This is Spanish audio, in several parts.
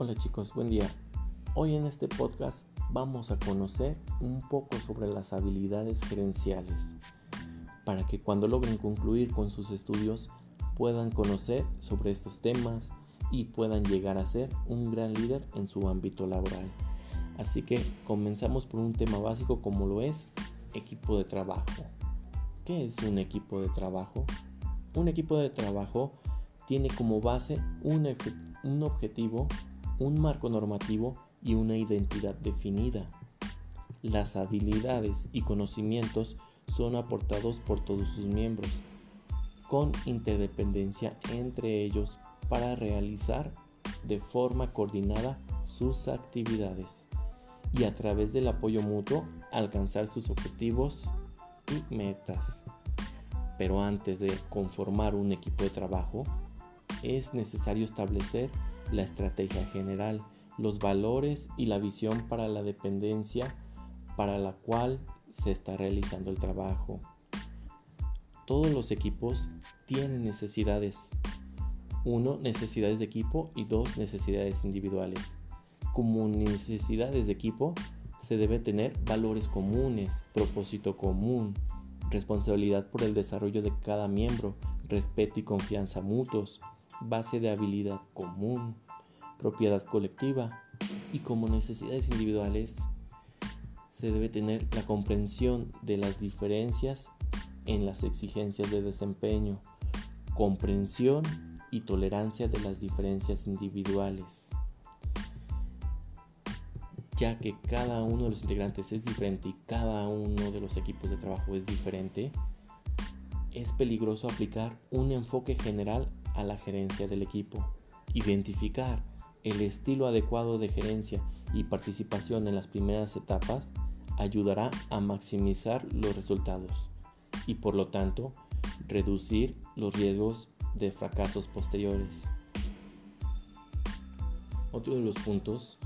Hola chicos, buen día. Hoy en este podcast vamos a conocer un poco sobre las habilidades gerenciales para que cuando logren concluir con sus estudios puedan conocer sobre estos temas y puedan llegar a ser un gran líder en su ámbito laboral. Así que comenzamos por un tema básico como lo es equipo de trabajo. ¿Qué es un equipo de trabajo? Un equipo de trabajo tiene como base un, un objetivo un marco normativo y una identidad definida. Las habilidades y conocimientos son aportados por todos sus miembros, con interdependencia entre ellos para realizar de forma coordinada sus actividades y a través del apoyo mutuo alcanzar sus objetivos y metas. Pero antes de conformar un equipo de trabajo, es necesario establecer la estrategia general, los valores y la visión para la dependencia para la cual se está realizando el trabajo. Todos los equipos tienen necesidades. Uno, necesidades de equipo y dos, necesidades individuales. Como necesidades de equipo, se debe tener valores comunes, propósito común, responsabilidad por el desarrollo de cada miembro, respeto y confianza mutuos, base de habilidad común, propiedad colectiva y como necesidades individuales se debe tener la comprensión de las diferencias en las exigencias de desempeño, comprensión y tolerancia de las diferencias individuales. Ya que cada uno de los integrantes es diferente y cada uno de los equipos de trabajo es diferente, es peligroso aplicar un enfoque general a la gerencia del equipo. Identificar el estilo adecuado de gerencia y participación en las primeras etapas ayudará a maximizar los resultados y por lo tanto reducir los riesgos de fracasos posteriores. Otro de los puntos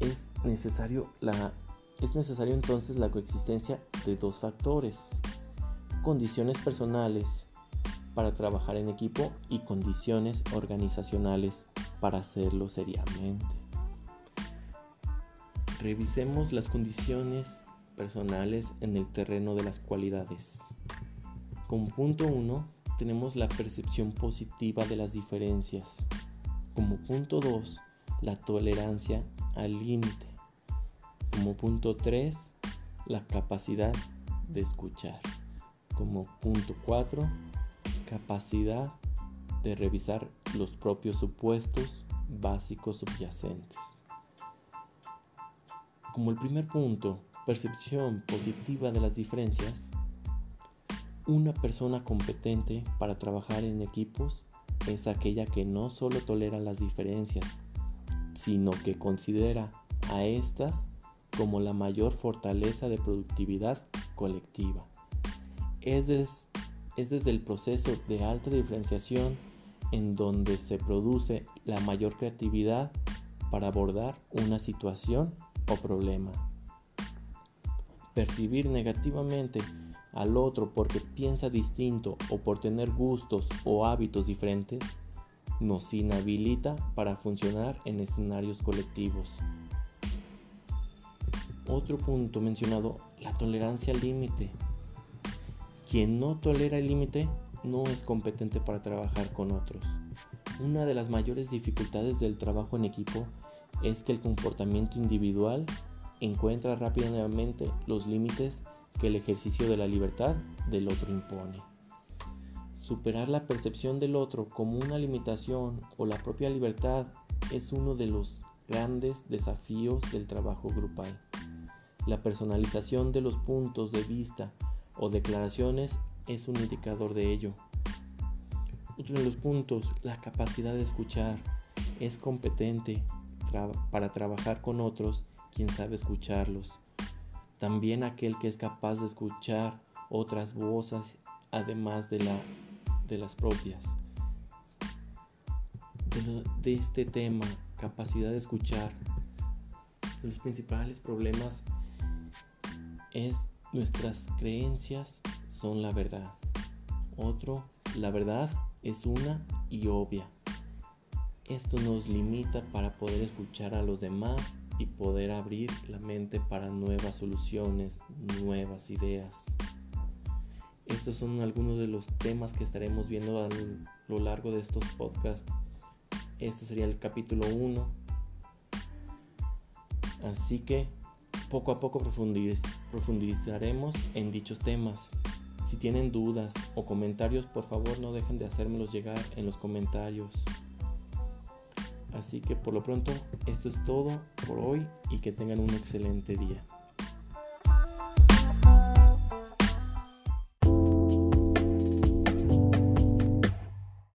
es necesario, la, es necesario entonces la coexistencia de dos factores, condiciones personales para trabajar en equipo y condiciones organizacionales para hacerlo seriamente. Revisemos las condiciones personales en el terreno de las cualidades. Como punto 1 tenemos la percepción positiva de las diferencias. Como punto 2 la tolerancia al límite. Como punto 3 la capacidad de escuchar. Como punto 4 capacidad de revisar los propios supuestos básicos subyacentes. Como el primer punto, percepción positiva de las diferencias, una persona competente para trabajar en equipos es aquella que no solo tolera las diferencias, sino que considera a estas como la mayor fortaleza de productividad colectiva. Es, es desde el proceso de alta diferenciación en donde se produce la mayor creatividad para abordar una situación o problema. Percibir negativamente al otro porque piensa distinto o por tener gustos o hábitos diferentes nos inhabilita para funcionar en escenarios colectivos. Otro punto mencionado, la tolerancia al límite. Quien no tolera el límite no es competente para trabajar con otros. Una de las mayores dificultades del trabajo en equipo es que el comportamiento individual encuentra rápidamente los límites que el ejercicio de la libertad del otro impone. Superar la percepción del otro como una limitación o la propia libertad es uno de los grandes desafíos del trabajo grupal. La personalización de los puntos de vista o declaraciones es un indicador de ello. Otro de los puntos, la capacidad de escuchar. Es competente para trabajar con otros quien sabe escucharlos. También aquel que es capaz de escuchar otras voces además de, la, de las propias. de este tema, capacidad de escuchar, los principales problemas es nuestras creencias son la verdad. Otro, la verdad es una y obvia. esto nos limita para poder escuchar a los demás y poder abrir la mente para nuevas soluciones, nuevas ideas. Estos son algunos de los temas que estaremos viendo a lo largo de estos podcasts. Este sería el capítulo 1. Así que poco a poco profundizaremos en dichos temas. Si tienen dudas o comentarios, por favor no dejen de hacérmelos llegar en los comentarios. Así que por lo pronto, esto es todo por hoy y que tengan un excelente día.